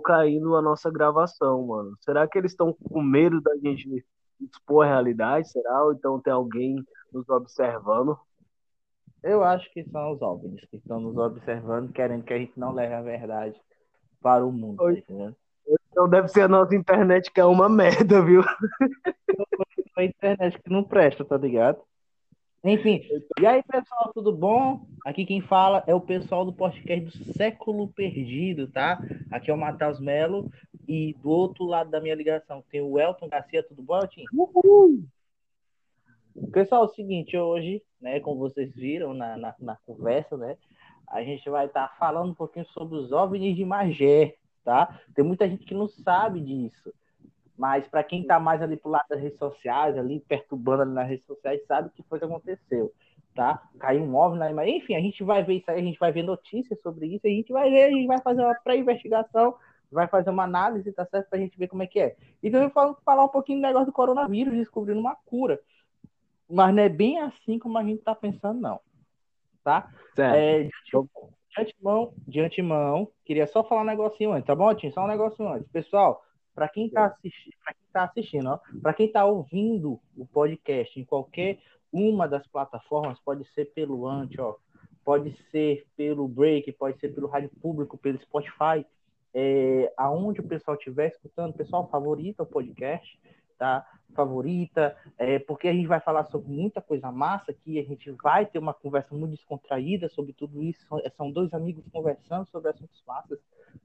caindo a nossa gravação, mano. Será que eles estão com medo da gente expor a realidade? Será? Ou então tem alguém nos observando? Eu acho que são os OVNIs que estão nos observando, querendo que a gente não leve a verdade para o mundo, tá? Então deve ser a nossa internet que é uma merda, viu? A internet que não presta, tá ligado? Enfim, e aí pessoal, tudo bom? Aqui quem fala é o pessoal do podcast do Século Perdido, tá? Aqui é o Matheus Melo e do outro lado da minha ligação tem o Elton Garcia, tudo bom, Elton? Uhul! Pessoal, é o seguinte, hoje, né, como vocês viram na, na, na conversa, né, a gente vai estar tá falando um pouquinho sobre os OVNIs de Magé, tá? Tem muita gente que não sabe disso. Mas para quem está mais ali pro lado das redes sociais, ali perturbando ali nas redes sociais, sabe o que foi que aconteceu, tá? Caiu um OVNI na imagem. Enfim, a gente vai ver isso aí, a gente vai ver notícias sobre isso, a gente vai ver, a gente vai fazer uma pré-investigação, vai fazer uma análise, tá certo? Pra gente ver como é que é. Então eu vou falar um pouquinho do negócio do coronavírus, descobrindo uma cura. Mas não é bem assim como a gente tá pensando, não. Tá? Certo. É, de, antemão, de antemão, queria só falar um negocinho antes, tá bom, Tim? Só um negocinho antes. Pessoal, para quem está assistindo, para quem tá assistindo, para quem está ouvindo o podcast em qualquer uma das plataformas, pode ser pelo Ant, ó, pode ser pelo Break, pode ser pelo Rádio Público, pelo Spotify, é, aonde o pessoal estiver escutando, pessoal favorita o podcast, tá? Favorita, é, porque a gente vai falar sobre muita coisa massa aqui, a gente vai ter uma conversa muito descontraída sobre tudo isso. São dois amigos conversando sobre assuntos massas,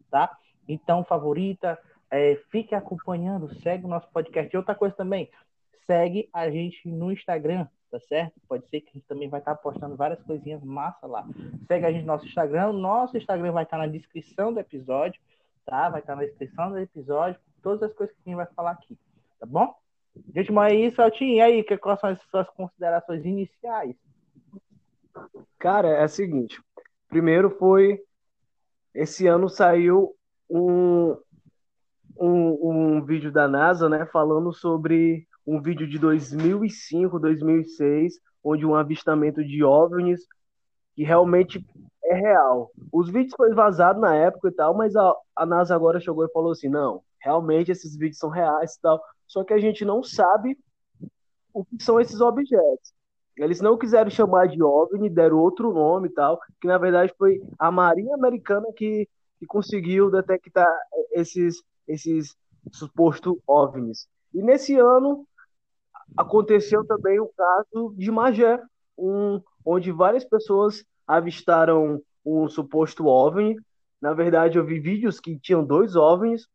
tá? Então, favorita, é, fique acompanhando, segue o nosso podcast. E outra coisa também, segue a gente no Instagram, tá certo? Pode ser que a gente também vai estar postando várias coisinhas massa lá. Segue a gente no nosso Instagram. Nosso Instagram vai estar na descrição do episódio, tá? Vai estar na descrição do episódio, todas as coisas que a gente vai falar aqui, tá bom? Gente, mas é isso, Altinho. E aí, quais são as suas considerações iniciais? Cara, é o seguinte. Primeiro foi. Esse ano saiu um, um, um vídeo da NASA, né, falando sobre um vídeo de 2005, 2006, onde um avistamento de OVNIs que realmente é real. Os vídeos foram vazados na época e tal, mas a, a NASA agora chegou e falou assim, não, realmente esses vídeos são reais e tal, só que a gente não sabe o que são esses objetos. Eles não quiseram chamar de OVNI, deram outro nome e tal, que na verdade foi a Marinha Americana que, que conseguiu detectar esses, esses supostos OVNIs. E nesse ano aconteceu também o caso de Magé, um, onde várias pessoas avistaram um suposto OVNI. Na verdade, eu vi vídeos que tinham dois OVNIs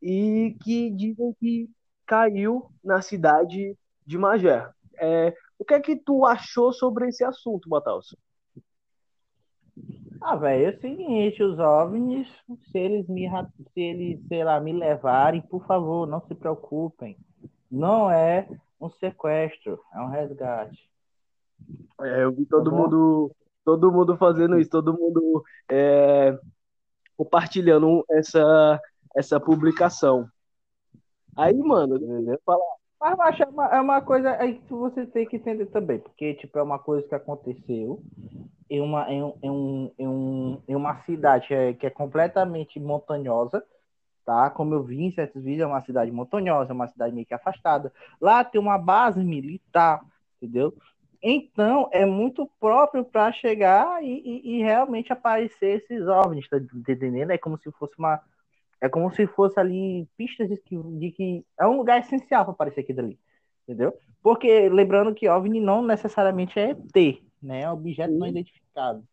e que dizem que caiu na cidade de Magé. É, o que é que tu achou sobre esse assunto, Matheus? Ah, velho, é o seguinte, os OVNIs, se eles me, se eles, sei lá, me levarem, por favor, não se preocupem. Não é um sequestro, é um resgate. É, eu vi todo tá mundo, todo mundo fazendo isso, todo mundo é, compartilhando essa, essa publicação. Aí, mano, falar. Mas, macho, é uma, é uma coisa aí que você tem que entender também, porque, tipo, é uma coisa que aconteceu em uma, em, em, em, em uma cidade que é, que é completamente montanhosa, tá? Como eu vi em certos vídeos, é uma cidade montanhosa, é uma cidade meio que afastada. Lá tem uma base militar, entendeu? Então, é muito próprio para chegar e, e, e, realmente aparecer esses OVNIs, tá entendendo? É como se fosse uma. É como se fosse ali pistas de que, de que é um lugar essencial para aparecer aqui dali, entendeu? Porque lembrando que OVNI não necessariamente é ET, né? É objeto Sim. não identificado.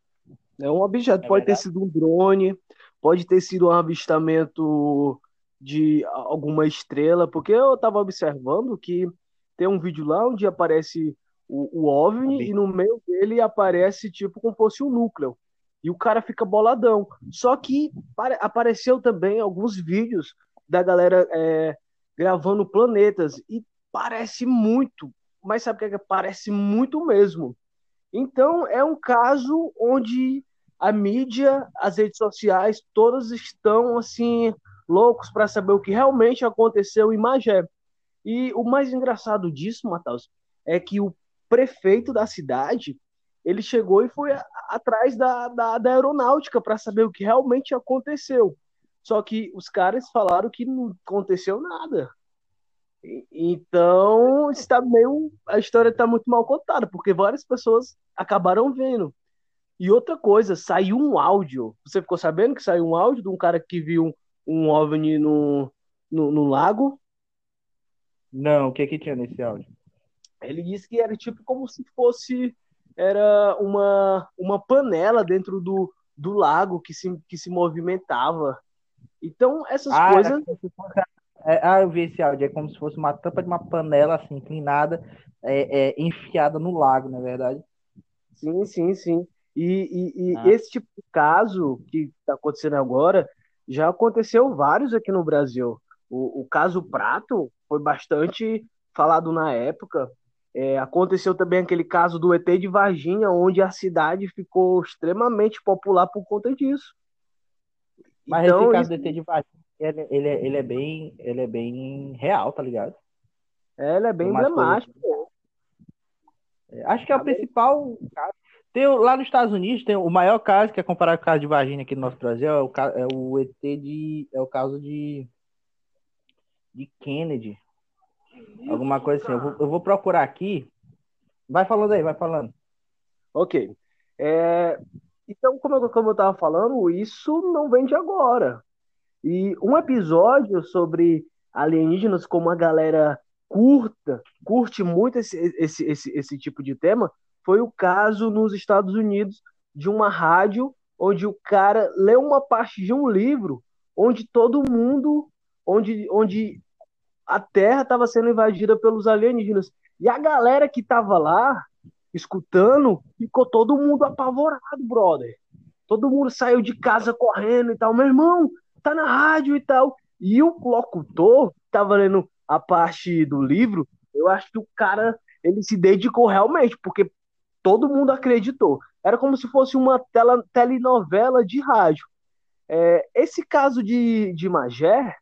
É um objeto, é pode verdade? ter sido um drone, pode ter sido um avistamento de alguma estrela, porque eu estava observando que tem um vídeo lá onde aparece o, o OVNI e no meio dele aparece tipo como fosse um núcleo. E o cara fica boladão. Só que apareceu também alguns vídeos da galera é, gravando planetas e parece muito, mas sabe o que é? Parece muito mesmo. Então, é um caso onde a mídia, as redes sociais, todas estão assim loucos para saber o que realmente aconteceu em Magé. E o mais engraçado disso, Matheus, é que o prefeito da cidade ele chegou e foi atrás da, da, da aeronáutica para saber o que realmente aconteceu. Só que os caras falaram que não aconteceu nada. Então, está meio a história está muito mal contada, porque várias pessoas acabaram vendo. E outra coisa, saiu um áudio. Você ficou sabendo que saiu um áudio de um cara que viu um OVNI no, no, no lago? Não, o que que tinha nesse áudio? Ele disse que era tipo como se fosse era uma, uma panela dentro do, do lago que se, que se movimentava. Então, essas Ah, era coisas. como se fosse- é, ah, eu vi esse áudio. É como se fosse uma tampa de uma panela assim, inclinada, é, é, enfiada no lago, não é verdade? Sim, sim, sim. E, e, e Ah. esse tipo de caso que está acontecendo agora já aconteceu vários aqui no Brasil. O, o caso Prato foi bastante falado na época. É, aconteceu também aquele caso do ET de Varginha, onde a cidade ficou extremamente popular por conta disso. Mas Então, esse caso isso- do ET de Varginha, ele, ele, é- ele é bem, ele é bem real, tá ligado? é, ele é bem emblemático. É, Acho que é o principal caso. Tem, lá nos Estados Unidos tem o maior caso que é comparado com o caso de Varginha aqui no nosso Brasil é o, é o ET de é o caso de de Kennedy, alguma coisa assim. Eu vou, eu vou procurar aqui. Vai falando aí, vai falando. Ok. É, então, como eu, como eu tava falando, isso não vem de agora. E um episódio sobre alienígenas, como a galera curta, curte muito esse, esse, esse, esse tipo de tema, foi o caso nos Estados Unidos de uma rádio onde o cara leu uma parte de um livro onde todo mundo, onde, onde a Terra estava sendo invadida pelos alienígenas. E a galera que tava lá, escutando, ficou todo mundo apavorado, brother. Todo mundo saiu de casa correndo e tal. Meu irmão, tá na rádio e tal. E o locutor tava lendo a parte do livro, eu acho que o cara, ele se dedicou realmente, porque todo mundo acreditou. Era como se fosse uma tela, telenovela de rádio. É, esse caso de, de Magé,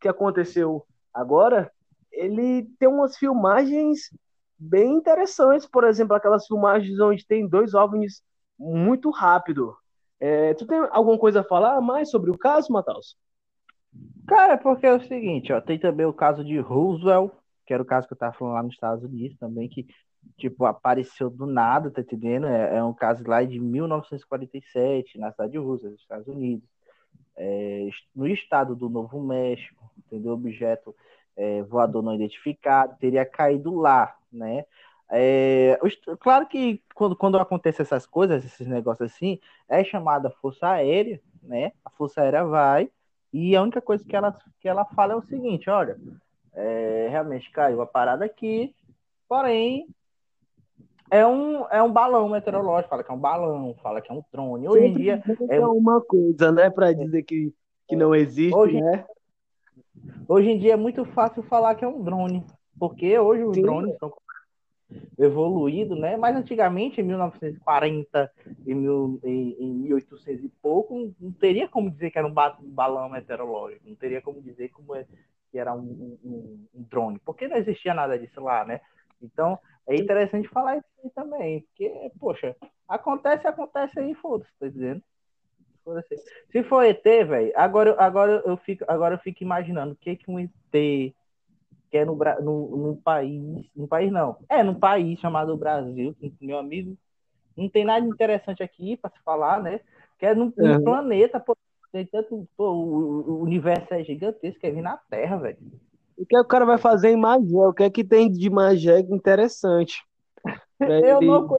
que aconteceu agora, ele tem umas filmagens bem interessantes, por exemplo, aquelas filmagens onde tem dois OVNIs muito rápido. É, tu tem alguma coisa a falar mais sobre o caso, Matheus? Cara, porque é o seguinte, ó, tem também o caso de Roosevelt, que era o caso que eu tava falando lá nos Estados Unidos também, que, tipo, apareceu do nada, tá entendendo? É, é um caso lá de 1947, na cidade de Roosevelt, nos Estados Unidos. É, no estado do Novo México, entendeu? Objeto é, voador não identificado, teria caído lá, né? É, claro que quando, quando acontece essas coisas, esses negócios assim, é chamada Força Aérea, né? A Força Aérea vai e a única coisa que ela, que ela fala é o seguinte: olha, é, realmente caiu a parada aqui, porém é um, é um balão meteorológico, fala que é um balão, fala que é um drone. Hoje em dia, é uma coisa, né, para dizer que, que não existe, Hoje- né? hoje em dia é muito fácil falar que é um drone, porque hoje os Sim. drones são evoluídos, né? Mas antigamente, em 1940, em, mil, em, em 1800 e pouco, não, teria como dizer que era um, ba- balão meteorológico, não teria como dizer como é, que era um, um- um- drone, porque não existia nada disso lá, né? Então, é interessante falar isso aí também, porque, poxa, acontece, acontece aí, foda-se, tá dizendo? Se for ET, velho, agora, agora, eu fico, agora eu fico imaginando o que, que um ET quer no, Bra- no, num país. Num país não. É, num país chamado Brasil, que, meu amigo. Não tem nada interessante aqui para se falar, né? Que é num, num Uhum. planeta, pô, tem tanto, pô, o, o universo é gigantesco, quer vir na Terra, velho. O que o cara vai fazer em Magé? O que é que tem de Magé interessante? Pra Eu ele- não,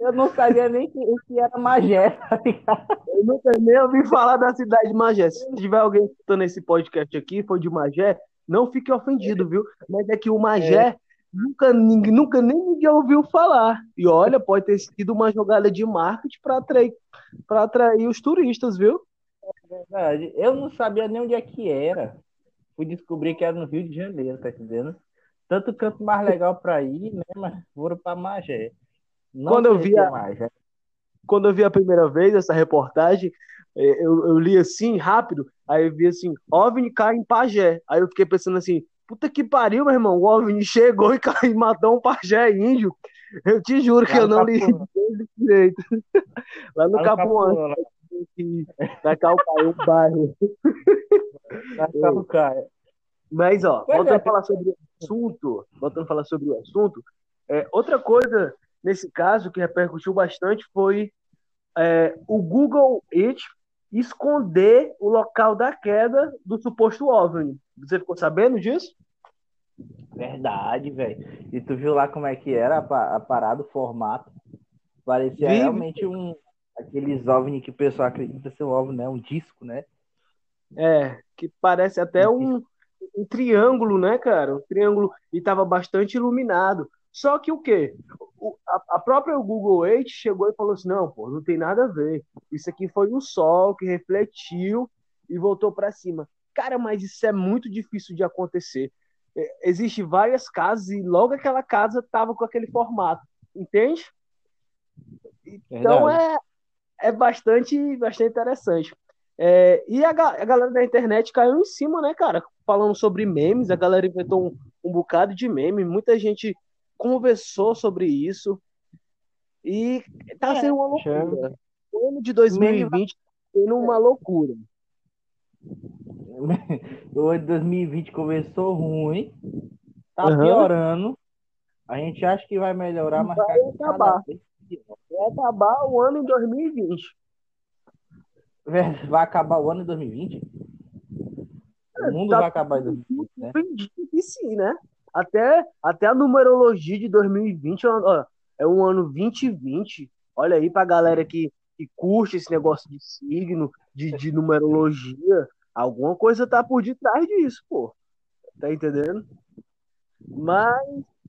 eu não sabia nem que, o que era Magé, tá ligado? Eu nunca nem ouvi falar da cidade de Magé. Se tiver alguém escutando esse podcast aqui, foi de Magé, não fique ofendido, viu? Mas é que o Magé nunca, ninguém, nunca nem ninguém ouviu falar. E olha, pode ter sido uma jogada de marketing para atrair, para atrair os turistas, viu? Verdade. Eu não sabia nem onde é que era. Fui descobrir que era no Rio de Janeiro, tá entendendo? Tanto canto mais legal pra ir, né? Mas foram pra Magé. Não Quando eu sei vi se é a- Magé. Quando eu vi a primeira vez essa reportagem, eh, eu, eu li assim, rápido, aí eu vi assim, OVNI cai em Pajé. Aí eu fiquei pensando assim, puta que pariu, meu irmão, o OVNI chegou e, caiu, e matou um Pajé índio. Eu te juro que Lá eu no não li direito. Lá no Lá no Capuã. Capuã, que vai calcar o bairro. Vai calcar. Mas, ó, Pois voltando é. a falar sobre o assunto, voltando a falar sobre o assunto, é, outra coisa nesse caso que repercutiu bastante foi é, o Google Earth esconder o local da queda do suposto OVNI. Você ficou sabendo disso? Verdade, velho. E tu viu lá como é que era a, a parada, o formato? Parecia Vi, vi. realmente um. Aqueles OVNI que o pessoal acredita ser um OVNI, né? Um disco, né? É, que parece até um, um triângulo, né, cara? Um triângulo e estava bastante iluminado. Só que o quê? O- a, a própria Google Earth chegou e falou assim: não, pô, não tem nada a ver. Isso aqui foi o sol que refletiu e voltou para cima. Cara, mas isso é muito difícil de acontecer. É, Existem várias casas e logo aquela casa tava com aquele formato, entende? Então Verdade. é, é bastante, bastante interessante. É, e a, a galera da internet caiu em cima, né, cara? Falando sobre memes, a galera inventou um, um bocado de meme, muita gente conversou sobre isso. E tá É, sendo uma loucura. O ano de 2020 tá sendo uma loucura. O ano de 2020 começou ruim, tá Aham. piorando. A gente acha que vai melhorar, mas Vai acabar. Vai acabar o ano em 2020. Vai acabar o ano em 2020? O mundo Tá vai acabar em 2020, né? Que sim, né? Até, até a numerologia de 2020 é um- ó, é um ano 2020. Olha aí pra galera que, que curte esse negócio de signo, de, de numerologia. Alguma coisa tá por detrás disso, pô. Tá entendendo? Mas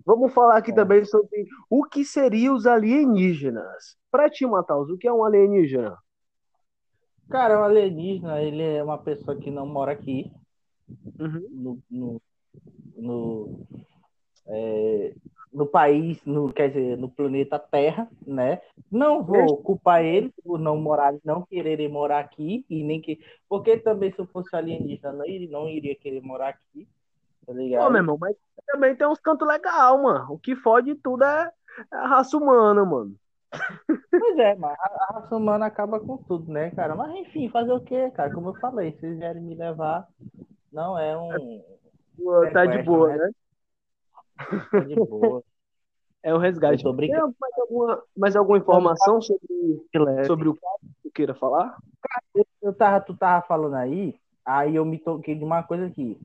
vamos falar aqui É. também sobre o que seriam os alienígenas. Pra ti, Matheus, o que é um alienígena? Cara, o alienígena, ele é uma pessoa que não mora aqui, Uhum. no, no, no, é, no país, no, quer dizer, no planeta Terra, né? Não vou culpar eles por não morar, não quererem morar aqui e nem que, porque também se eu fosse alienígena iria, não iria querer morar aqui, tá Pô, ligado? meu irmão, mas também tem uns cantos legais, mano. O que fode tudo é a raça humana, mano. Pois é, mas a, raça humana acaba com tudo, né, cara? Mas enfim, fazer o quê, cara? Como eu falei, se eles vierem me levar, não é um Pô, Tá de boa, né? né? tá de boa. É o resgate. Eu. Tem mais alguma, mais alguma informação sobre, sobre o caso que tu queira falar? Eu tava, tu tava falando aí, aí eu me toquei de uma coisa aqui.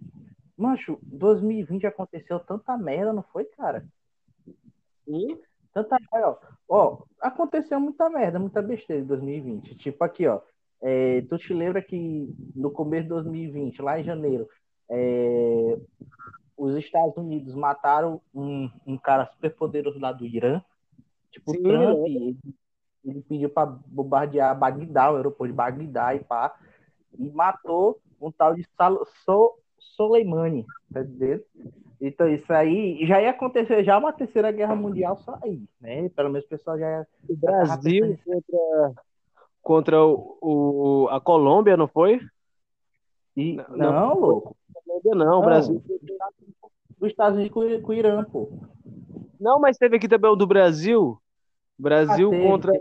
Mancho, 2020 aconteceu tanta merda, não foi, cara? Sim. Tanta merda, ó. Ó, aconteceu muita merda, muita besteira em 2020. Tipo aqui, ó. é, tu te lembra que no começo de 2020, lá em janeiro, é, os Estados Unidos mataram um, um cara super poderoso lá do Irã? Tipo, Sim, o Trump, lembro. ele, ele pediu pra bombardear Bagdá, o aeroporto de Bagdá e pá, e matou um tal de Sal, so, Soleimani, tá entendendo? Então isso aí já ia acontecer já uma terceira guerra mundial só aí, né? Pelo menos o pessoal já ia... O Brasil contra, contra o, o- a Colômbia, não foi? E, Não, não, não. louco. Não, o. Brasil. Dos Estados Unidos com, o Irã, pô. Não, mas teve aqui também o do Brasil. Brasil Ah, contra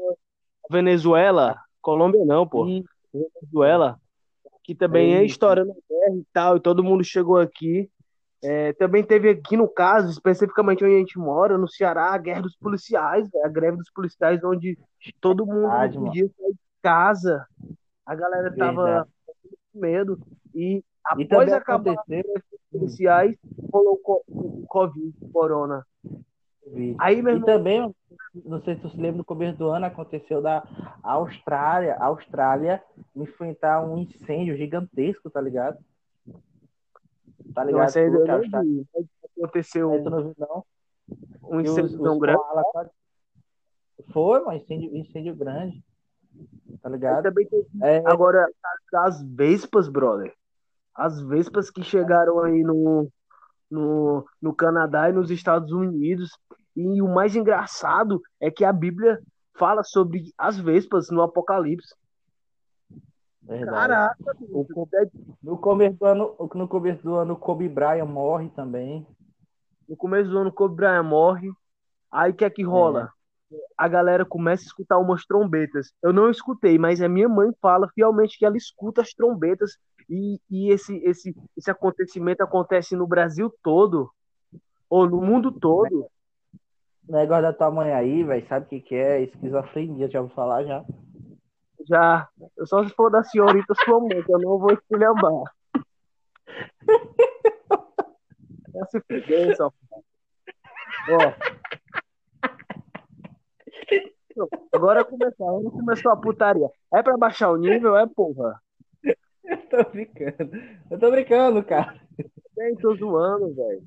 Venezuela. Colômbia não, pô. E, Venezuela. Que também é Eita. estourando a guerra e tal, e todo mundo chegou aqui. É, também teve aqui no caso, especificamente onde a gente mora, no Ceará, a guerra dos policiais, a greve dos policiais, onde todo mundo Verdade, podia sair de casa. A galera tava medo. E e após também acabar aconteceu... os policiais, rolou o co- o Covid, o Corona. Vi. Aí, meu E também, não sei se se lembra, no começo do ano aconteceu da Austrália, Austrália enfrentar um incêndio gigantesco, tá ligado? Tá ligado? Tu, eu não vi. Aconteceu não viu, não? um os- incêndio os tão grande. koalas quase- Foi, um incêndio, incêndio grande, tá Aí ligado? também É, Agora, as Vespas, brother. As Vespas que chegaram aí no, no, no Canadá e nos Estados Unidos. E o mais engraçado é que a Bíblia fala sobre as Vespas no Apocalipse. verdade. Caraca, O No começo do ano, no começo do ano, Kobe Bryant morre também. no começo do ano, Kobe Bryant morre. Aí o que é que rola? A galera começa a escutar umas trombetas. Eu não escutei, mas a minha mãe fala fielmente que ela escuta as trombetas e, e esse, esse, esse acontecimento acontece no Brasil todo, ou no mundo todo. O negócio da tua mãe aí, velho, sabe o que, que é? Esquizofrenia, já vou falar já. Já, eu só se for da senhorita sua mãe, que eu não vou esculhambar. Já se fuder, só. Ó. Agora começou, agora começou a putaria. É pra baixar o nível, é porra. Eu tô brincando. Eu tô brincando, cara. Nem tô zoando, velho.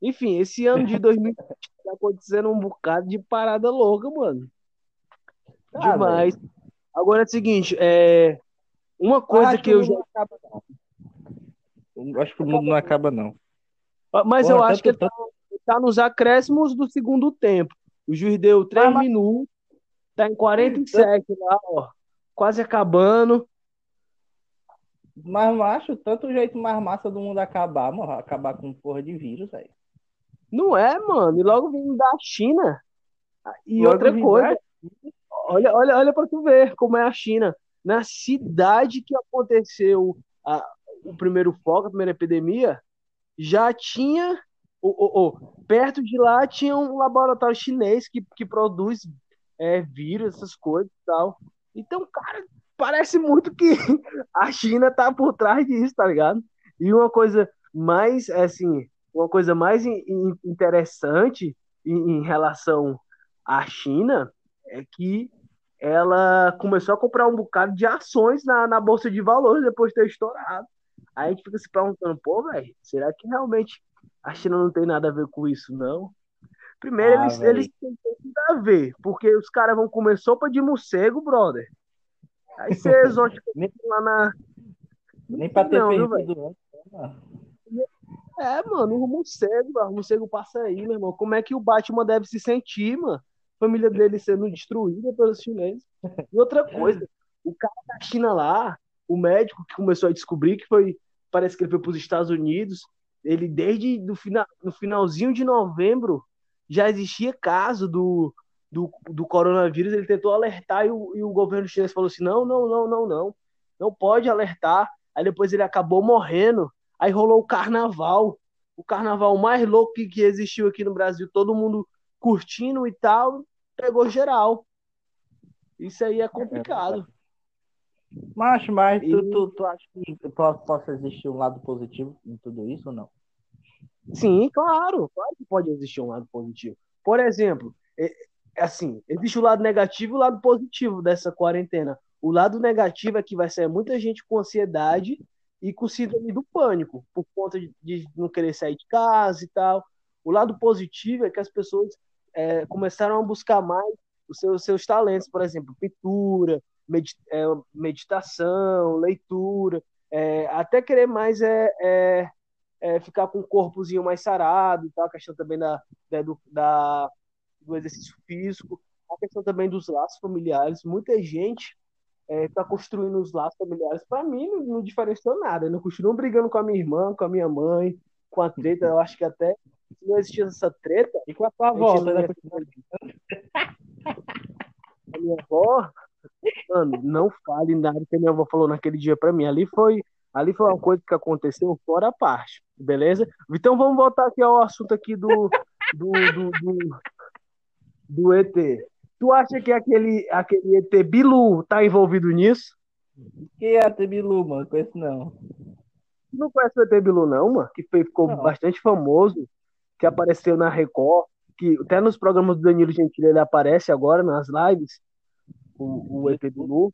Enfim, esse ano de 2020 tá acontecendo um bocado de parada louca, mano. Ah, Demais. Véio. Agora é o seguinte, é. Uma coisa que, que eu já. Acaba, eu acho que o mundo não acaba, não. Mas Porra, eu acho que ele tá, tá, nos acréscimos do segundo tempo. O juiz deu 3 mas... minutos, tá em 47 lá, ó. Quase acabando. Mas, macho, tanto o jeito mais massa do mundo acabar, mano, acabar com porra de vírus, aí. Não é, mano. E logo vindo da China. E logo outra coisa. Olha, olha, olha para tu ver como é a China. Na cidade que aconteceu a, o primeiro foco, a primeira epidemia, já tinha. Oh, oh, oh, perto de lá tinha um laboratório chinês que, que produz é, vírus, essas coisas e tal. Então, cara, parece muito que a China tá por trás disso, tá ligado? E uma coisa mais, assim, uma coisa mais interessante em, em relação à China é que ela começou a comprar um bocado de ações na, na Bolsa de Valores depois de ter estourado. Aí a gente fica se perguntando, pô, velho, será que realmente a China não tem nada a ver com isso, não? Primeiro, ah, eles, eles têm tudo a ver, porque os caras vão comer sopa de morcego, brother. Aí você exótico lá na. Nem pra ter não, perdido É, mano, o morcego, o morcego passa aí, meu irmão. Como é que o Batman deve se sentir, mano? A família dele sendo destruída pelos chineses. E outra coisa, o cara da China lá, o médico que começou a descobrir que foi, parece que ele foi para os Estados Unidos, ele desde do final, no finalzinho de novembro já existia caso do, do, do coronavírus, ele tentou alertar e o, e o governo chinês falou assim, não, não, não, não, não, não pode alertar, aí depois ele acabou morrendo, aí rolou o carnaval, o carnaval mais louco que, que existiu aqui no Brasil, todo mundo curtindo e tal, pegou geral. Isso aí é complicado. Mas, mas tu, tu, tu acha que possa existir um lado positivo em tudo isso ou não? Sim, claro, claro que pode existir um lado positivo. Por exemplo, assim, existe o lado negativo e o lado positivo dessa quarentena. O lado negativo é que vai sair muita gente com ansiedade e com síndrome do pânico, por conta de, de não querer sair de casa e tal. O lado positivo é que as pessoas é, começaram a buscar mais os seus, seus talentos, por exemplo, pintura, meditação, leitura, é, até querer mais é, é, é, ficar com o corpozinho mais sarado, tá? a questão também da, da, do, da, do exercício físico, a questão também dos laços familiares. Muita gente está é, construindo os laços familiares. Para mim, não, não diferenciou nada. Eu não continuo brigando com a minha irmã, com a minha mãe, com a treta. Eu acho que até se não existisse essa treta. E com a tua avó, né? A minha avó, Mano, não fale nada que a minha avó falou naquele dia pra mim. Ali foi, ali foi uma coisa que aconteceu fora a parte, beleza? Então vamos voltar aqui ao assunto aqui do, do, do, do, do ET. Tu acha que aquele, aquele ET Bilu tá envolvido nisso? Que é ET Bilu, mano? Conheço não. Tu não conhece o ET Bilu, não, mano? Que ficou não. bastante famoso, que apareceu na Record, que até nos programas do Danilo Gentili ele aparece agora nas lives o, o ET Bilu.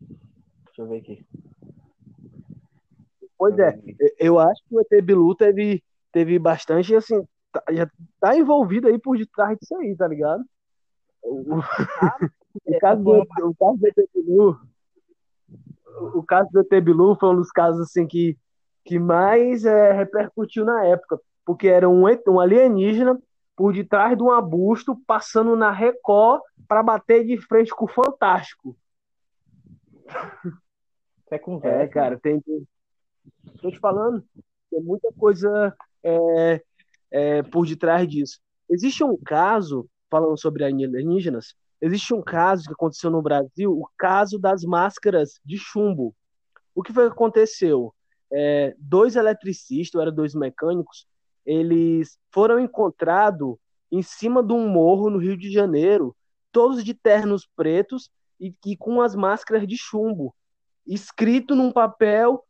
Deixa eu ver aqui. Pois é, eu acho que o ET Bilu teve, teve bastante, assim, tá, já tá envolvido aí por detrás disso aí, tá ligado? O, o, caso, do, o caso do ET Bilu, o caso do ET Bilu foi um dos casos, assim, que, que mais é, repercutiu na época, porque era um, um alienígena por detrás de um arbusto, passando na Record para bater de frente com o Fantástico. É conversa. É, cara, tem. Tô te falando, tem muita coisa é, é, por detrás disso. Existe um caso, falando sobre alienígenas, existe um caso que aconteceu no Brasil, o caso das máscaras de chumbo. O que foi que aconteceu? É, dois eletricistas, ou eram dois mecânicos, eles foram encontrados em cima de um morro no Rio de Janeiro, todos de ternos pretos e, e com as máscaras de chumbo, escrito num papel: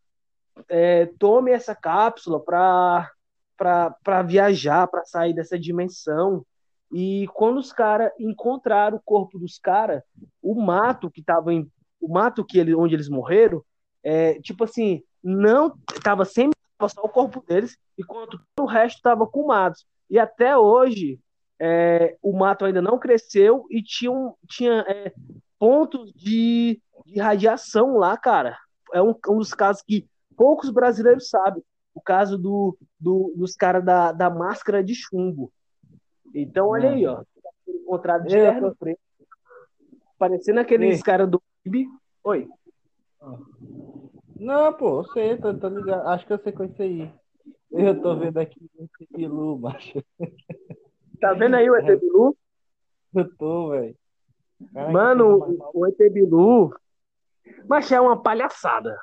é, tome essa cápsula para viajar, para sair dessa dimensão. E quando os caras encontraram o corpo dos caras, o mato que tava em, o mato que ele, onde eles morreram, é, tipo assim, não tava sem só o corpo deles, enquanto o resto tava com matos. E até hoje é, o mato ainda não cresceu e tinha, tinha é, pontos de, de, radiação lá, cara. É um, um, dos casos que poucos brasileiros sabem. O caso do, do dos caras da, da máscara de chumbo. Então, olha aí, ó. Encontrado de é, preto. Parecendo aqueles caras do Oi. Não, pô, eu sei, tô, tô ligado. Acho que eu sei com isso aí. Eu tô vendo aqui esse Bilu, macho. Tá vendo aí o ET Bilu? Eu tô, velho. Mano, o ET Bilu. Mas é uma palhaçada.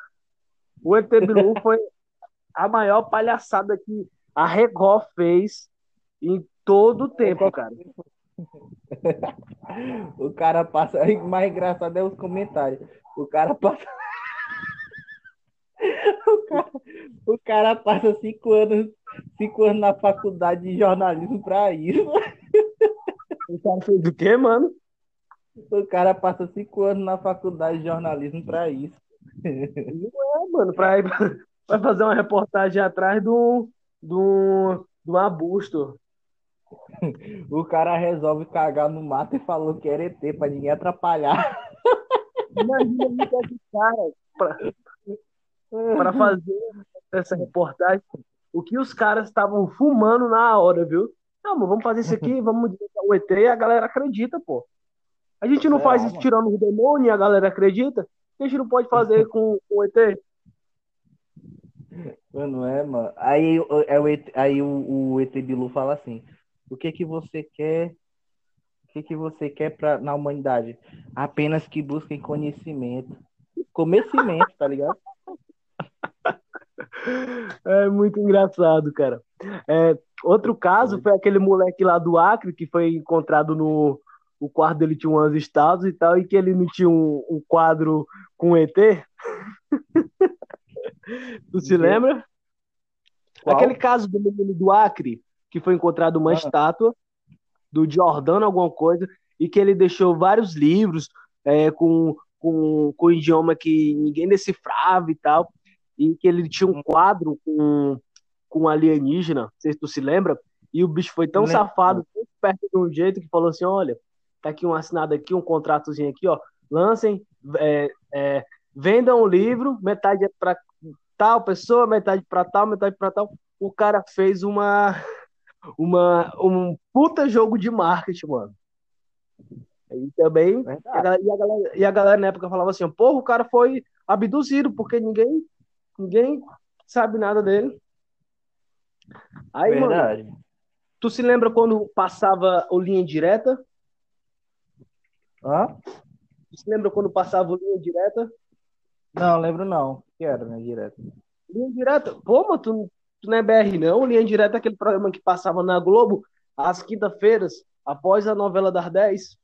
O ET Bilu foi a maior palhaçada que a Record fez em todo o tempo, cara. o cara passa. O mais engraçado é os comentários. O cara passa. O cara, o cara passa cinco anos, cinco anos na faculdade de jornalismo pra isso. O cara fez o quê, mano? O cara passa cinco anos na faculdade de jornalismo pra isso. Não é, mano, pra ir pra fazer uma reportagem atrás do, do, do abusto. O cara resolve cagar no mato e falou que era ET pra ninguém atrapalhar. Imagina esse cara pra, para fazer essa reportagem, o que os caras estavam fumando na hora, viu? Não, vamos fazer isso aqui, vamos o ET e a galera acredita, pô. A gente não é, faz isso tirando o demônio e a galera acredita. A gente não pode fazer com, com o ET. Não é, mano. Aí, é o ET, aí o, o ET Bilu fala assim: o que que você quer? O que que você quer pra, na humanidade? Apenas que busquem conhecimento. Conhecimento, tá ligado? É muito engraçado, cara. É, outro caso foi aquele moleque lá do Acre que foi encontrado no o quarto dele tinha uns estados e tal, e que ele não tinha um, um quadro com ET. tu se lembra? Qual? Aquele caso do menino do Acre, que foi encontrado uma ah. estátua do Jordano, alguma coisa, e que ele deixou vários livros é, com, com, com idioma que ninguém decifrava e tal e que ele tinha um quadro com, com um alienígena, não sei se tu se lembra, e o bicho foi tão Lembra. safado, tão perto de um jeito, que falou assim, olha, tá aqui um assinado aqui, um contratozinho aqui, ó, lancem, é, é, vendam o livro, metade é para tal pessoa, metade para tal, metade para tal. O cara fez uma, uma um puta jogo de marketing, mano. E também, a galera, e, a galera, e a galera na época falava assim, porra, o cara foi abduzido, porque ninguém Ninguém sabe nada dele. Aí, Verdade. mano, tu se lembra quando passava o linha direta? Hã? Tu se lembra quando passava o linha direta? Não, lembro não. O que era linha direta? Linha direta? Pô, mano, tu, tu não é BR não? Linha direta é aquele programa que passava na Globo às quinta-feiras, após a novela das 10.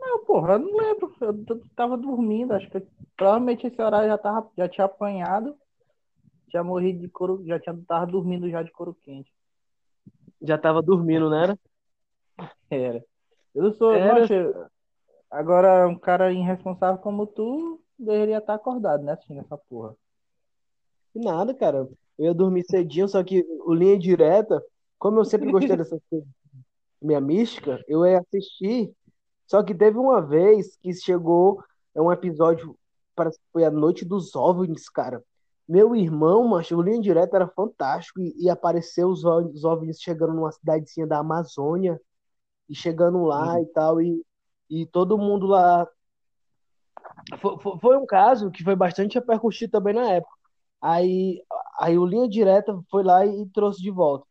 Não, porra, eu não lembro. Eu tava dormindo, acho que provavelmente esse horário já, tava, já tinha apanhado. Já morri de couro, já tinha, tava dormindo já de couro quente. Já tava dormindo, né? Era. era. Eu sou. Era... agora, um cara irresponsável como tu deveria estar acordado, né? Assistindo essa porra. Nada, cara. Eu ia dormir cedinho, só que o linha direta, como eu sempre gostei dessa minha mística, eu ia assistir só que teve uma vez que chegou é um episódio, parece que foi a Noite dos OVNIs, cara. Meu irmão, macho, o Linha Direta era fantástico e, e apareceu os, os OVNIs chegando numa cidadezinha da Amazônia e chegando lá uhum. e tal, e, e todo mundo lá. Foi, foi um caso que foi bastante repercutido também na época. Aí, aí o Linha Direta foi lá e trouxe de volta.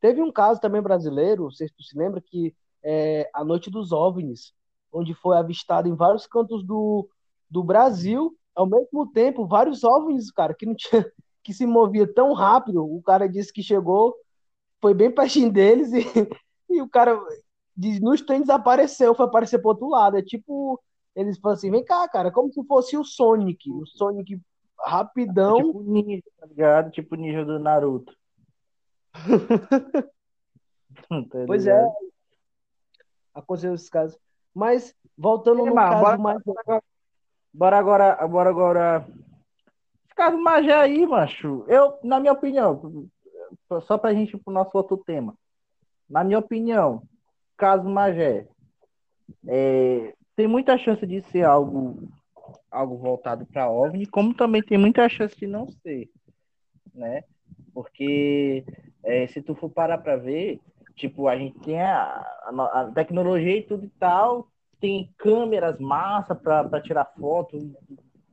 Teve um caso também brasileiro, não sei se tu se lembra, que é, a Noite dos OVNIs, onde foi avistado em vários cantos do, do Brasil, ao mesmo tempo, vários OVNIs, cara, que não tinha que se movia tão rápido. O cara disse que chegou, foi bem pertinho deles e, e o cara diz, nos tem desapareceu, foi aparecer pro outro lado. É tipo, eles falam assim, vem cá, cara, como se fosse o Sonic, o Sonic rapidão. É tipo ninja, tá ligado? Tipo ninja do Naruto. tá pois é. Aconteceu esses casos. Mas, voltando no caso bora, mais. Bora agora, bora agora. Esse caso Magé aí, macho. Eu, na minha opinião, só pra gente ir pro nosso outro tema. Na minha opinião, caso Magé, é, tem muita chance de ser algo algo voltado para OVNI, como também tem muita chance de não ser, né? Porque é, se tu for parar para ver, tipo, a gente tem a, a, a, tecnologia e tudo e tal, tem câmeras massa para tirar foto,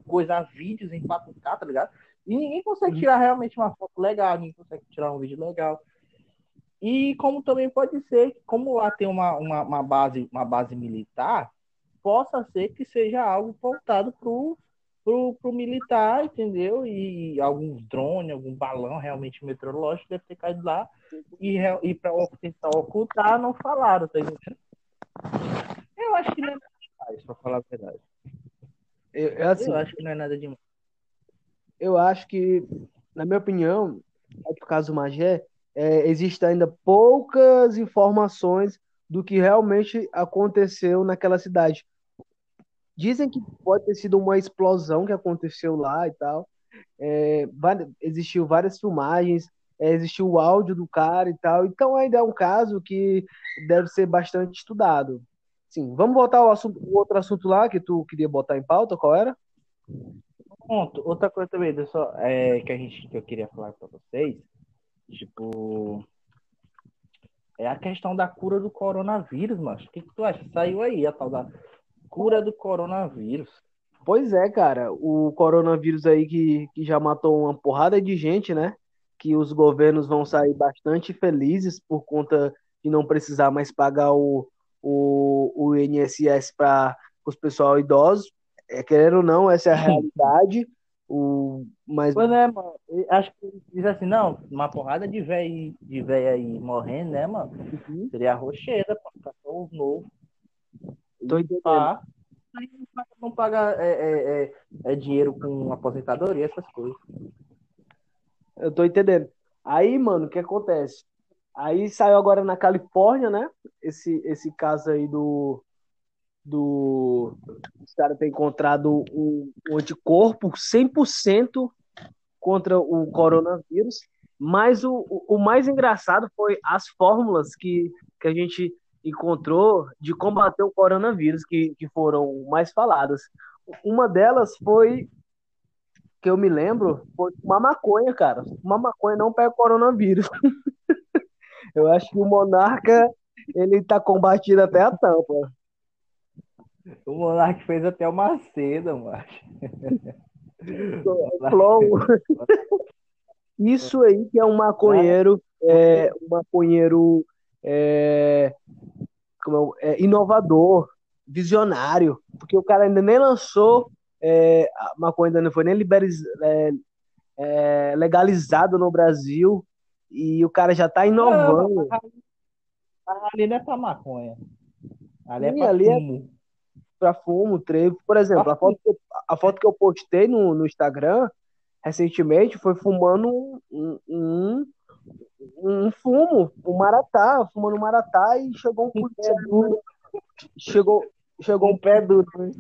coisar vídeos em 4K, tá ligado? E ninguém consegue tirar realmente uma foto legal, ninguém consegue tirar um vídeo legal. E como também pode ser, como lá tem uma, uma, uma base, uma base militar, possa ser que seja algo voltado pro, pro, pro militar, entendeu? E alguns drones, algum balão realmente meteorológico deve ter caído lá e, e para tentar ocultar, não falaram, tá entendendo? Eu acho que não é nada demais, pra falar a verdade. Eu, eu, assim, eu acho que não é nada demais. Eu acho que, na minha opinião, no caso do Magé, é, existem ainda poucas informações do que realmente aconteceu naquela cidade. Dizem que pode ter sido uma explosão que aconteceu lá e tal. É, existiu várias filmagens, é, existiu o áudio do cara e tal. Então ainda é um caso que deve ser bastante estudado. Sim, vamos voltar ao assunto, outro assunto lá que tu queria botar em pauta, qual era? Outra coisa também, só, é, que a gente que eu queria falar para vocês, tipo, é a questão da cura do coronavírus, mas o que, que tu acha? Saiu aí a tal da cura do coronavírus. Pois é, cara, o coronavírus aí que, que já matou uma porrada de gente, né? Que os governos vão sair bastante felizes por conta de não precisar mais pagar o, o, o INSS para os pessoal idosos. É, querendo ou não, essa é a realidade. O, mas... Pois é, mano. Acho que diz assim, não, uma porrada de velho de véio aí morrendo, né, mano? Uhum. Seria a rocheira, cachorro novo. Tô entendendo. Ah, não paga é, é, é, é, dinheiro com aposentadoria, essas coisas. Eu tô entendendo. Aí, mano, o que acontece? Aí saiu agora na Califórnia, né? Esse, esse caso aí do. do os caras têm encontrado um, um anticorpo 100% contra o coronavírus. Mas o, o mais engraçado foi as fórmulas que, que a gente encontrou de combater o coronavírus, que, que foram mais faladas. Uma delas foi, que eu me lembro, foi uma maconha, cara. Uma maconha não pega coronavírus. eu acho que o monarca, ele tá combatido até a tampa. O monarca fez até uma seda, macho. Isso aí que é um maconheiro, é, um maconheiro é, é, é, inovador, visionário, porque o cara ainda nem lançou, é, a maconha ainda não foi nem liberiz, é, é, legalizado no Brasil e o cara já está inovando. Ali não é para maconha. Ali é para fumo. É para fumo, trevo. Por exemplo, a foto, que eu, a foto que eu postei no, no Instagram recentemente foi fumando um, um, um fumo, um maratá, fumando um maratá e chegou um policial. chegou, chegou um pé duro. Né?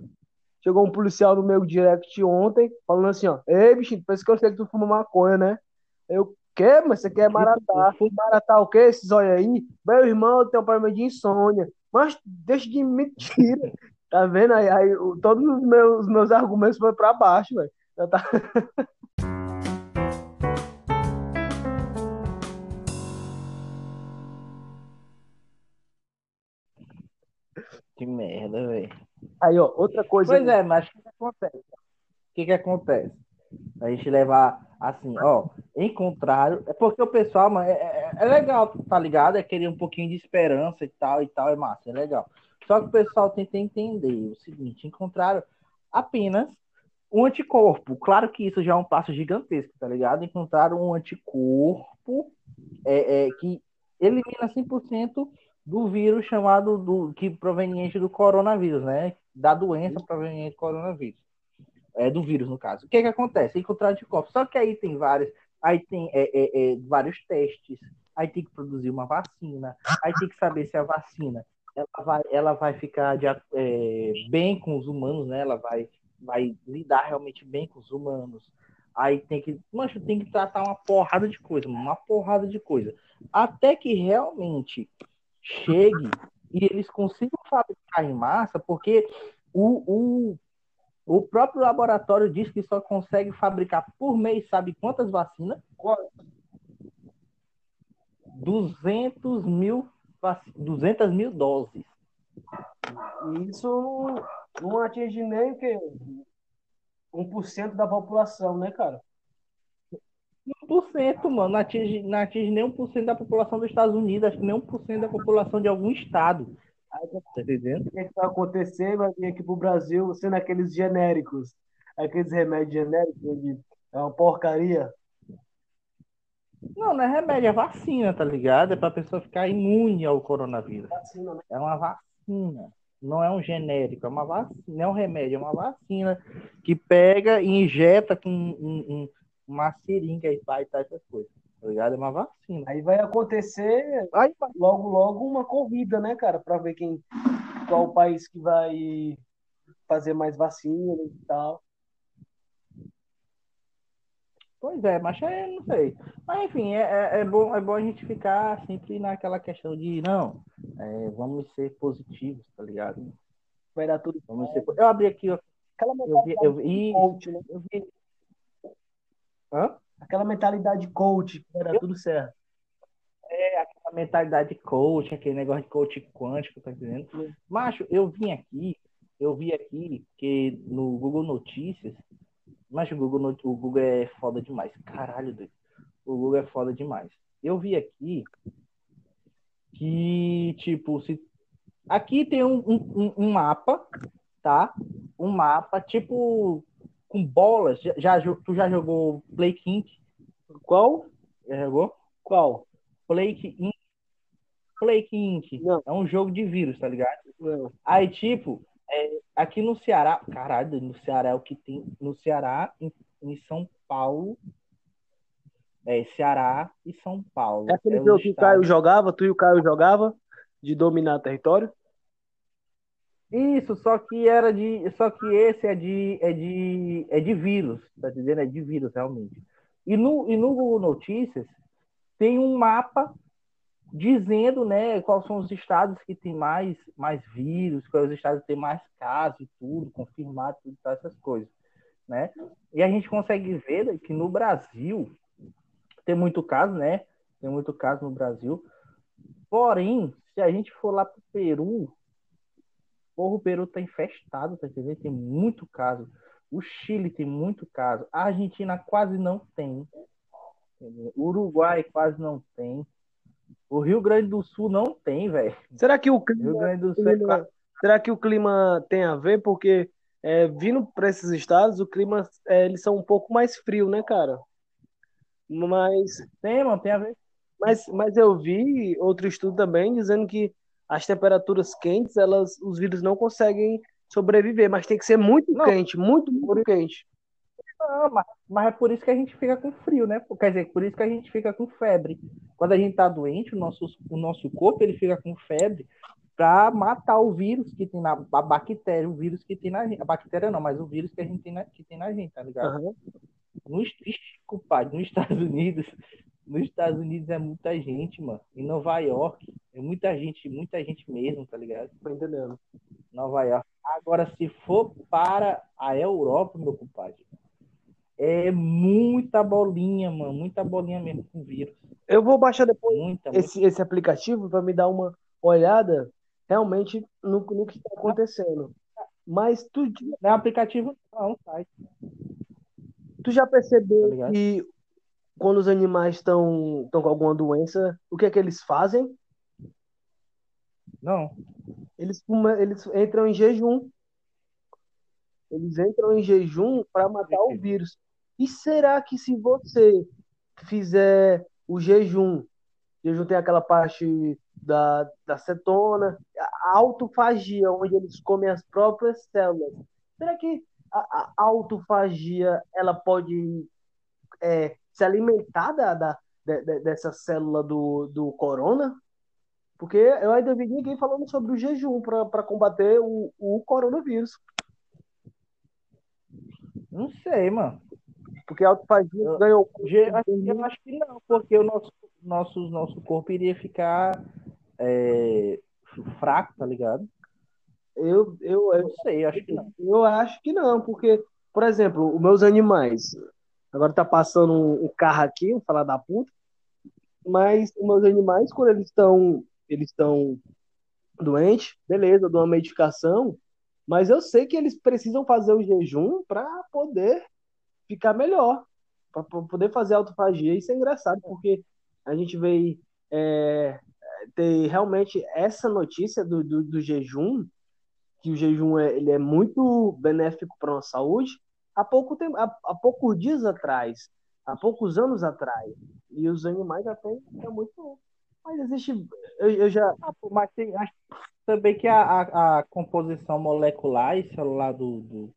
Chegou um policial no meu direct ontem, falando assim, ó, ei, bichinho, pensa que eu sei que tu fuma maconha, né? Eu, quê? Mas você quer maratá? Maratá o quê? Esses olha aí? Meu irmão tem um problema de insônia. Mas deixa de mentira. Tá vendo? Aí, aí todos os meus, meus argumentos foram pra baixo, velho. Tá... Que merda, velho. Aí, ó, outra coisa. Pois é, mas o que, que acontece? O que, que acontece? A gente levar Assim, ó, encontraram. É porque o pessoal, mano, é, é, é, legal, tá ligado? É querer um pouquinho de esperança e tal e tal, é massa, é legal. Só que o pessoal tenta entender o seguinte: encontraram apenas um anticorpo. Claro que isso já é um passo gigantesco, tá ligado? Encontraram um anticorpo é, é, que elimina 100% do vírus chamado do que proveniente do coronavírus, né? Da doença proveniente do coronavírus. É, do vírus, no caso. O que que acontece? Encontrar anticorpos. Só que aí tem vários, aí tem é, é, é, vários testes, aí tem que produzir uma vacina, aí tem que saber se a vacina ela vai, ela vai ficar de, é, bem com os humanos, né? Ela vai, vai lidar realmente bem com os humanos. Aí tem que, mancho, tem que tratar uma porrada de coisa, uma porrada de coisa. Até que realmente chegue e eles consigam fabricar em massa, porque o, o, o próprio laboratório diz que só consegue fabricar por mês, sabe quantas vacinas? 200 mil, 200 mil doses. Isso não atinge nem o que 1% da população, né, cara? 1%, mano, não atinge, não atinge nem 1% da população dos Estados Unidos, acho que nem 1% da população de algum estado. Tá entendendo? O que, é que vai acontecer? Vai vir aqui pro Brasil sendo aqueles genéricos, aqueles remédios genéricos de é uma porcaria. Não, não é remédio, é vacina, tá ligado? É pra pessoa ficar imune ao coronavírus. Vacina, né? É uma vacina. Não é um genérico, é uma vacina, não é um remédio, é uma vacina que pega e injeta com um, um, uma seringa e pai, tá, essas coisas. Tá ligado? É uma vacina. Aí vai acontecer Aí, logo, logo uma corrida, né, cara? Pra ver quem, qual o país que vai fazer mais vacina e tal. Pois é, mas é, não sei. Mas enfim, é, é, é, bom, é bom a gente ficar sempre naquela questão de não, é, vamos ser positivos, tá ligado? Vai dar tudo vamos ser, Eu abri aqui, ó. Aquela eu vi, eu vi, coach, né? eu vi. Hã? Aquela mentalidade coach, que vai dar eu... tudo certo. É, aquela mentalidade coach, aquele negócio de coach quântico, tá entendendo? Macho, eu vim aqui, eu vi aqui que no Google Notícias mas o Google, o Google é foda demais. Caralho, doido. O Google é foda demais. Eu vi aqui que, tipo, se. Aqui tem um, um, um mapa, tá? Um mapa, tipo, com bolas. Já, já, tu já jogou Play King? Qual? Já jogou? Qual? Play King. Play King. Não. É um jogo de vírus, tá ligado? Não. Aí, tipo, é, aqui no Ceará, caralho, no Ceará é o que tem. No Ceará, em, em São Paulo. É, Ceará e São Paulo. É aquele é jogo que o Caio jogava, tu e o Caio jogava, de dominar território? Isso, só que era de. Só que esse é de. É de, é de vírus, tá entendendo? É de vírus, realmente. E no, e no Google Notícias tem um mapa dizendo né, quais são os estados que tem mais, mais vírus, quais os estados que tem mais casos e tudo, confirmado, tudo, essas coisas. Né? E a gente consegue ver que no Brasil tem muito caso, né? Tem muito caso no Brasil. Porém, se a gente for lá para o Peru, porra, o Peru tá infestado, tá entendendo? Tem muito caso. O Chile tem muito caso. A Argentina quase não tem. O Uruguai quase não tem. O Rio Grande do Sul não tem, velho. Será que o clima, Rio Grande do Sul é clima, será que o clima tem a ver? Porque é, vindo para esses estados, o clima é, eles são um pouco mais frio, né, cara? Mas tem, mano, tem a ver. Mas, mas eu vi outro estudo também dizendo que as temperaturas quentes, elas, os vírus não conseguem sobreviver, mas tem que ser muito não. quente, muito, muito quente. Não, mas, mas, é por isso que a gente fica com frio, né? Quer dizer, por isso que a gente fica com febre. Quando a gente tá doente, o nosso, o nosso corpo ele fica com febre para matar o vírus que tem na a bactéria, o vírus que tem na gente. A bactéria não, mas o vírus que a gente tem na, que tem na gente, tá ligado? Uhum. Nos, culpado, nos Estados Unidos, nos Estados Unidos é muita gente, mano. Em Nova York, é muita gente, muita gente mesmo, tá ligado? Tô entendendo. Nova York. Agora, se for para a Europa, meu compadre, é muita bolinha, mano. Muita bolinha mesmo com vírus. Eu vou baixar depois muita, esse, muita. esse aplicativo para me dar uma olhada realmente no, no que está acontecendo. Mas tu. Não é aplicativo, não, é site. Tu já percebeu tá que quando os animais estão com alguma doença, o que é que eles fazem? Não. Eles, eles entram em jejum. Eles entram em jejum para matar o vírus. E será que se você fizer o jejum, jejum tem aquela parte da, da cetona, a autofagia, onde eles comem as próprias células. Será que a, a autofagia ela pode é, se alimentar da, da, de, dessa célula do, do corona? Porque eu ainda vi ninguém falando sobre o jejum para combater o, o coronavírus. Não sei, mano. Porque a autofagia eu, ganhou. Eu acho que não, porque o nosso, nosso, nosso corpo iria ficar é, fraco, tá ligado? Eu, eu, eu não sei, acho que não. Eu acho que não, porque, por exemplo, os meus animais. Agora tá passando um, carro aqui, um falar da puta. Mas os meus animais, quando eles estão eles estão doentes, beleza, dou uma medicação, mas eu sei que eles precisam fazer o jejum para poder ficar melhor, para poder fazer autofagia. Isso é engraçado, porque a gente veio é, ter realmente essa notícia do, do, do jejum, que o jejum é, ele é muito benéfico para a nossa saúde, há, pouco tempo, há, há poucos dias atrás, há poucos anos atrás. E os animais têm é muito. Mas existe. Eu, eu já. Ah, mas tem, acho também que a, a, a, composição molecular e celular do, do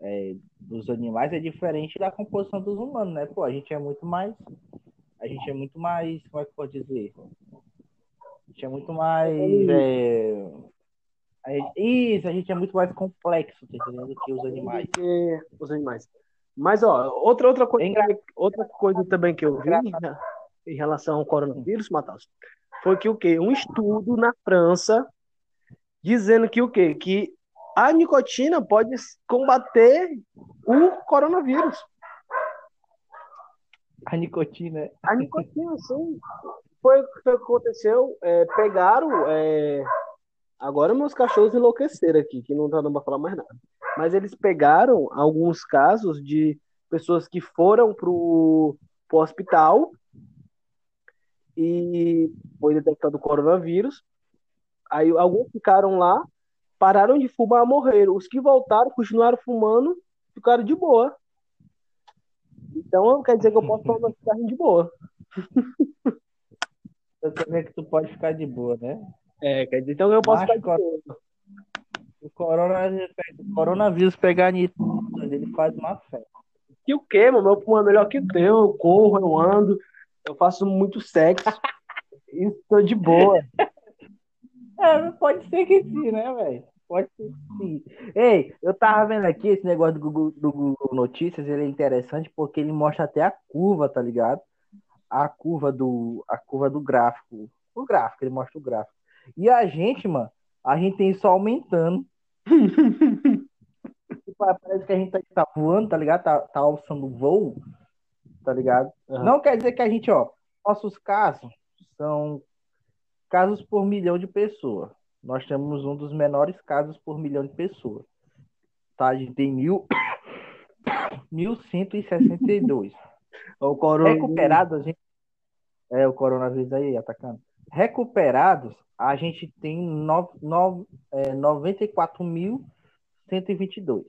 é, dos animais é diferente da composição dos humanos, né? Pô, a gente é muito mais. A gente é muito mais. Como é que pode dizer? A gente é muito mais. É, a gente, isso, a gente é muito mais complexo, tá entendendo? Do que os animais. Que os animais. Mas, ó, outra, outra, coisa, é outra coisa também que eu vi né, em relação ao coronavírus, Matheus, foi que o quê? Um estudo na França dizendo que o quê? Que a nicotina pode combater o coronavírus. A nicotina. A nicotina, sim. Foi o que aconteceu. É, pegaram. É... Agora meus cachorros enlouqueceram aqui, que não tá dando pra falar mais nada. Mas eles pegaram alguns casos de pessoas que foram pro, pro hospital e foi detectado coronavírus. Aí alguns ficaram lá, pararam de fumar, morreram. Os que voltaram, continuaram fumando, ficaram de boa. Então quer dizer que eu posso tomar cigarro de boa. Eu também que tu pode ficar de boa, né? É, quer dizer, então eu posso Mas, ficar de. O coronavírus, o coronavírus pegar nisso, ele faz uma festa. Que o quê, mano? Meu pulmão é melhor que o teu. Eu corro, eu ando, eu faço muito sexo. e tô de boa. É, pode ser que sim, né, velho? Pode ser que sim. Ei, eu tava vendo aqui esse negócio do Google, do Google Notícias, ele é interessante porque ele mostra até a curva, tá ligado? A curva do, a curva do gráfico. O gráfico, ele mostra o gráfico. E a gente, mano, a gente tem isso aumentando. Parece que a gente tá, tá voando, tá ligado? Tá, tá alçando voo, tá ligado? Uhum. Não quer dizer que a gente, ó, nossos casos são casos por milhão de pessoas. Nós temos um dos menores casos por milhão de pessoas. Tá? A gente tem mil... 1162. O coronavírus. Recuperados, a gente. É, o coronavírus aí atacando. Recuperados, a gente tem no, no, é, 94.122.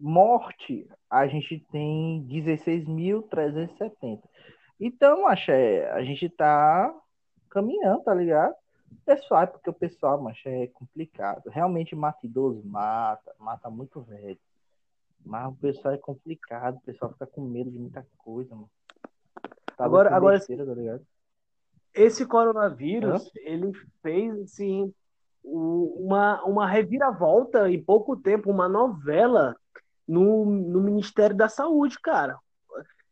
Morte, a gente tem 16.370. Então, acho a gente tá caminhando, tá ligado? Pessoal, é porque o pessoal, macho, é complicado. Realmente mata idoso, mata, mata muito velho. Mas o pessoal é complicado, o pessoal fica com medo de muita coisa, mano. Tá agora, agora besteira, tá ligado? Esse coronavírus, Hã? ele fez, assim, uma, uma reviravolta em pouco tempo, uma novela no, no Ministério da Saúde, cara.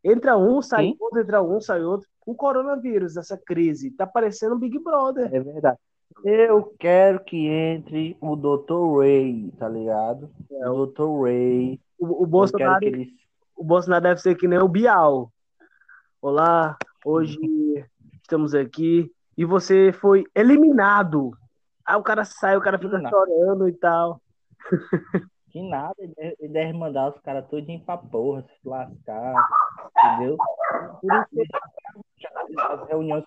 Entra um, sai Sim? outro, entra um, sai outro. O coronavírus, essa crise, tá parecendo Big Brother. É verdade. Eu quero que entre o Dr. Ray, tá ligado? É, o Dr. Ray. O, o Bolsonaro, ele... o Bolsonaro deve ser que nem o Bial. Olá, hoje estamos aqui e você foi eliminado. Aí o cara sai, o cara fica chorando e tal. Que nada, ele deve mandar os caras todinho pra porra, se lascar, entendeu? Por isso que as reuniões,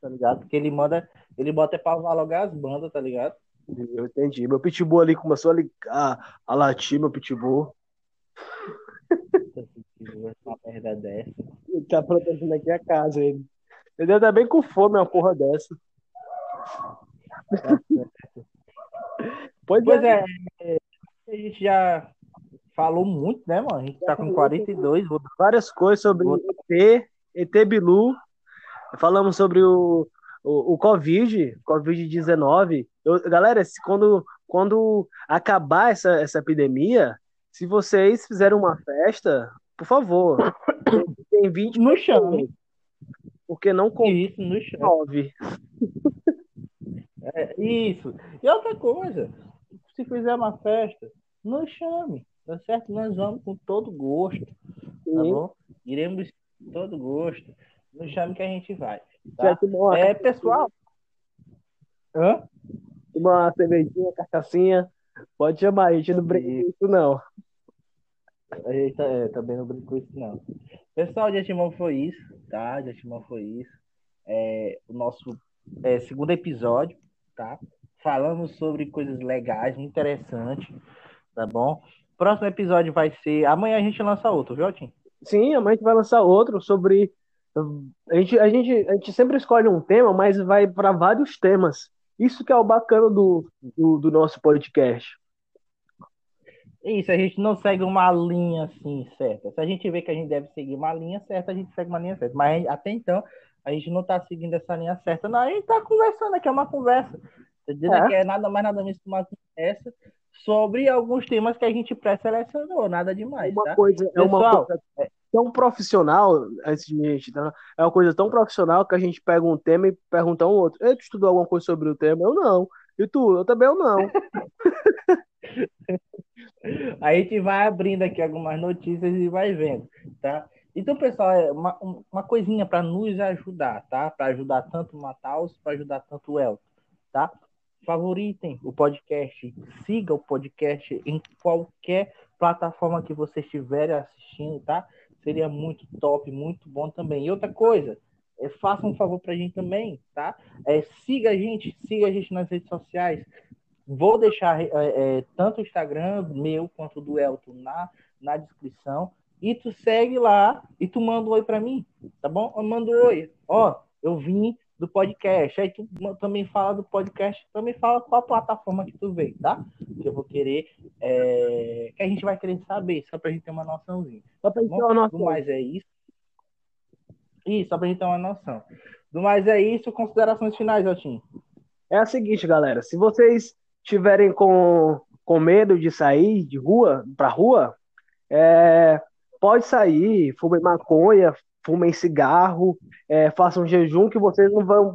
tá ligado? Porque ele manda, ele bota pra logo as bandas, tá ligado? Eu entendi. Meu pitbull ali começou a, ligar, a latir, meu pitbull. Uma merda dessa. Ele tá protegendo aqui a casa, ele. Ele deve estar bem com fome, uma porra dessa. pois, pois é. é. A gente já falou muito, né, mano? A gente tá com 42. Várias coisas sobre ET, ET Bilu. Falamos sobre o, o, o Covid, Covid-19. Galera, quando, quando acabar essa, essa epidemia, se vocês fizerem uma festa, por favor, tem 20 no chão. Porque não isso no chão. É, isso. E outra coisa, se fizer uma festa, nos chame, tá certo? Nós vamos com todo gosto, tá Sim. bom? Iremos com todo gosto. Nos chame que a gente vai. Tá? É, pessoal. Hã? Uma cervejinha, cachaçinha. Pode chamar, a gente não brinca com isso, não. A gente tá, é, também não brinca com isso, não. Pessoal, de Antimão foi isso, tá? De Antimão foi isso. É, o nosso é, segundo episódio, tá? Falamos sobre coisas legais, muito interessante, tá bom? Próximo episódio vai ser. Amanhã a gente lança outro, viu, Tim? Sim, amanhã a gente vai lançar outro sobre a gente, a, gente, a gente sempre escolhe um tema, mas vai para vários temas. Isso que é o bacana do, do, do, nosso podcast. Isso, a gente não segue uma linha assim certa. Se a gente vê que a gente deve seguir uma linha certa, a gente segue uma linha certa. Mas até então, a gente não está seguindo essa linha certa. Não, a gente está conversando aqui, é uma conversa. Entendeu? É. Que é nada mais, nada menos que uma conversa sobre alguns temas que a gente pré-selecionou, nada demais. Uma tá? coisa, é Pessoal, uma coisa, tão profissional, antes de gente é uma coisa tão profissional que a gente pega um tema e pergunta um outro. Ei, tu estudou alguma coisa sobre o tema? Eu não. E tu? Eu também eu não. a gente vai abrindo aqui algumas notícias e vai vendo, tá? Então, pessoal, é uma, uma coisinha para nos ajudar, tá? Para ajudar tanto o Mataus, para ajudar tanto o Elton, tá? Favoritem o podcast, siga o podcast em qualquer plataforma que você estiver assistindo, tá? seria muito top, muito bom também. E outra coisa, é, faça um favor pra gente também, tá? É, siga a gente, siga a gente nas redes sociais. Vou deixar é, é, tanto o Instagram meu quanto do Elton na, na descrição. E tu segue lá e tu manda um oi pra mim, tá bom? Eu mando um oi. Ó, eu vim do podcast. Aí tu também fala do podcast, também fala qual plataforma que tu veio, tá? Que eu vou querer, é... que a gente vai querer saber, só pra gente ter uma noçãozinha. Só pra gente ter uma noção. Do mais é isso. Isso, só pra gente ter uma noção. Do mais é isso, considerações finais, Altim. É a seguinte, galera, se vocês tiverem com, com medo de sair de rua, pra rua, é, pode sair, fumem maconha, fumem cigarro, é, façam jejum que vocês não vão, vão